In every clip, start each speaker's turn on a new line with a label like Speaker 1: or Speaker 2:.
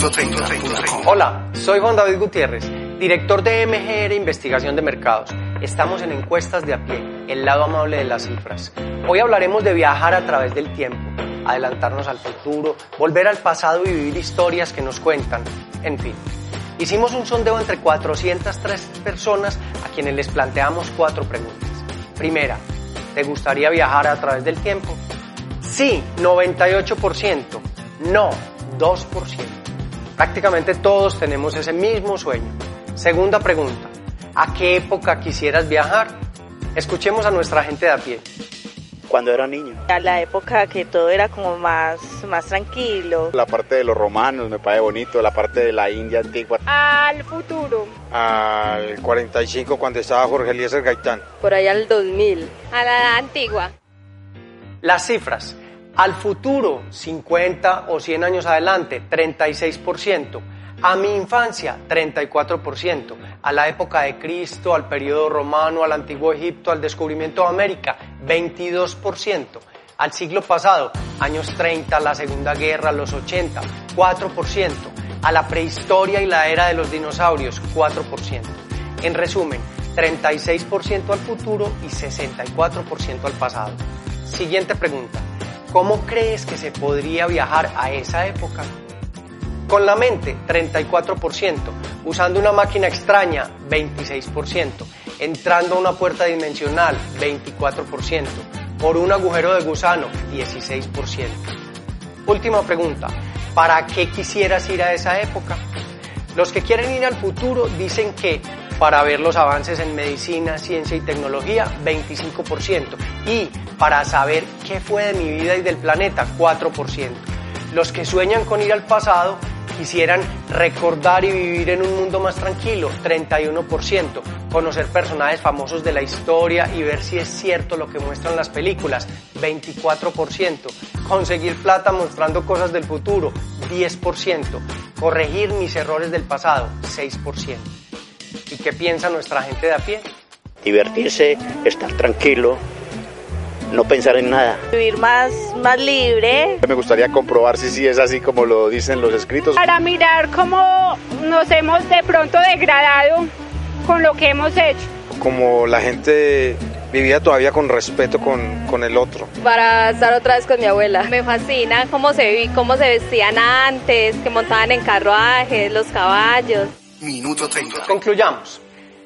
Speaker 1: Minuto30.com. Hola, soy Juan David Gutiérrez, director de MGR Investigación de Mercados. Estamos en encuestas de a pie, el lado amable de las cifras. Hoy hablaremos de viajar a través del tiempo, adelantarnos al futuro, volver al pasado y vivir historias que nos cuentan, en fin. Hicimos un sondeo entre 403 personas a quienes les planteamos cuatro preguntas. Primera, ¿te gustaría viajar a través del tiempo? Sí, 98%. No, 2%. Prácticamente todos tenemos ese mismo sueño. Segunda pregunta, ¿a qué época quisieras viajar? Escuchemos a nuestra gente de a pie.
Speaker 2: Cuando era niño.
Speaker 3: A la época que todo era como más, más tranquilo.
Speaker 4: La parte de los romanos me parece bonito, la parte de la India antigua.
Speaker 5: Al futuro.
Speaker 6: Al 45 cuando estaba Jorge Eliezer Gaitán.
Speaker 7: Por allá al 2000.
Speaker 5: A la edad antigua.
Speaker 1: Las cifras. Al futuro, 50 o 100 años adelante, 36%. A mi infancia, 34%. A la época de Cristo, al periodo romano, al antiguo Egipto, al descubrimiento de América, 22%. Al siglo pasado, años 30, la Segunda Guerra, los 80, 4%. A la prehistoria y la era de los dinosaurios, 4%. En resumen, 36% al futuro y 64% al pasado. Siguiente pregunta. ¿Cómo crees que se podría viajar a esa época? Con la mente, 34%. Usando una máquina extraña, 26%. Entrando a una puerta dimensional, 24%. Por un agujero de gusano, 16%. Última pregunta. ¿Para qué quisieras ir a esa época? Los que quieren ir al futuro dicen que para ver los avances en medicina, ciencia y tecnología, 25%. Y para saber qué fue de mi vida y del planeta, 4%. Los que sueñan con ir al pasado quisieran recordar y vivir en un mundo más tranquilo, 31%. Conocer personajes famosos de la historia y ver si es cierto lo que muestran las películas, 24%. Conseguir plata mostrando cosas del futuro, 10%. Corregir mis errores del pasado, 6%. ¿Y qué piensa nuestra gente de a pie?
Speaker 2: Divertirse, estar tranquilo, no pensar en nada.
Speaker 3: Vivir más, más libre.
Speaker 4: Me gustaría comprobar si sí es así como lo dicen los escritos.
Speaker 5: Para mirar cómo nos hemos de pronto degradado con lo que hemos hecho.
Speaker 6: Como la gente vivía todavía con respeto con, con, el otro.
Speaker 7: Para estar otra vez con mi abuela.
Speaker 8: Me fascina cómo se, cómo se vestían antes, que montaban en carruajes, los caballos.
Speaker 1: Minuto 30. Concluyamos.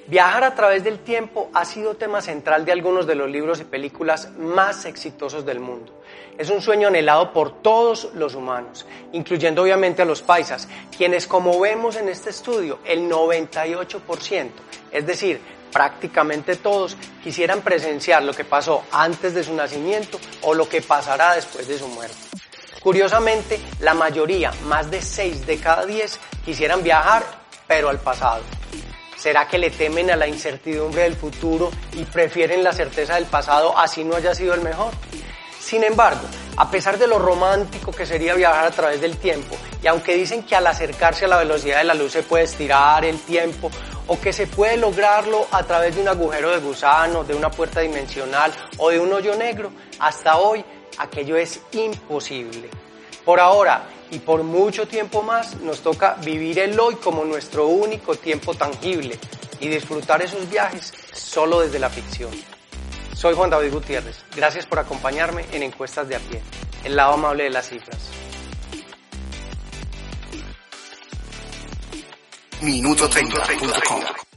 Speaker 1: Viajar a través del tiempo ha sido tema central de algunos de los libros y películas más exitosos del mundo. Es un sueño anhelado por todos los humanos, incluyendo obviamente a los paisas, quienes como vemos en este estudio, el 98%, es decir, prácticamente todos, quisieran presenciar lo que pasó antes de su nacimiento o lo que pasará después de su muerte. Curiosamente, la mayoría, más de 6 de cada 10, quisieran viajar, pero al pasado. ¿Será que le temen a la incertidumbre del futuro y prefieren la certeza del pasado así no haya sido el mejor? Sin embargo, a pesar de lo romántico que sería viajar a través del tiempo, y aunque dicen que al acercarse a la velocidad de la luz se puede estirar el tiempo, o que se puede lograrlo a través de un agujero de gusano, de una puerta dimensional o de un hoyo negro, hasta hoy aquello es imposible. Por ahora y por mucho tiempo más nos toca vivir el hoy como nuestro único tiempo tangible y disfrutar esos viajes solo desde la ficción. Soy Juan David Gutiérrez. Gracias por acompañarme en Encuestas de a pie, el lado amable de las cifras. Minuto 30.com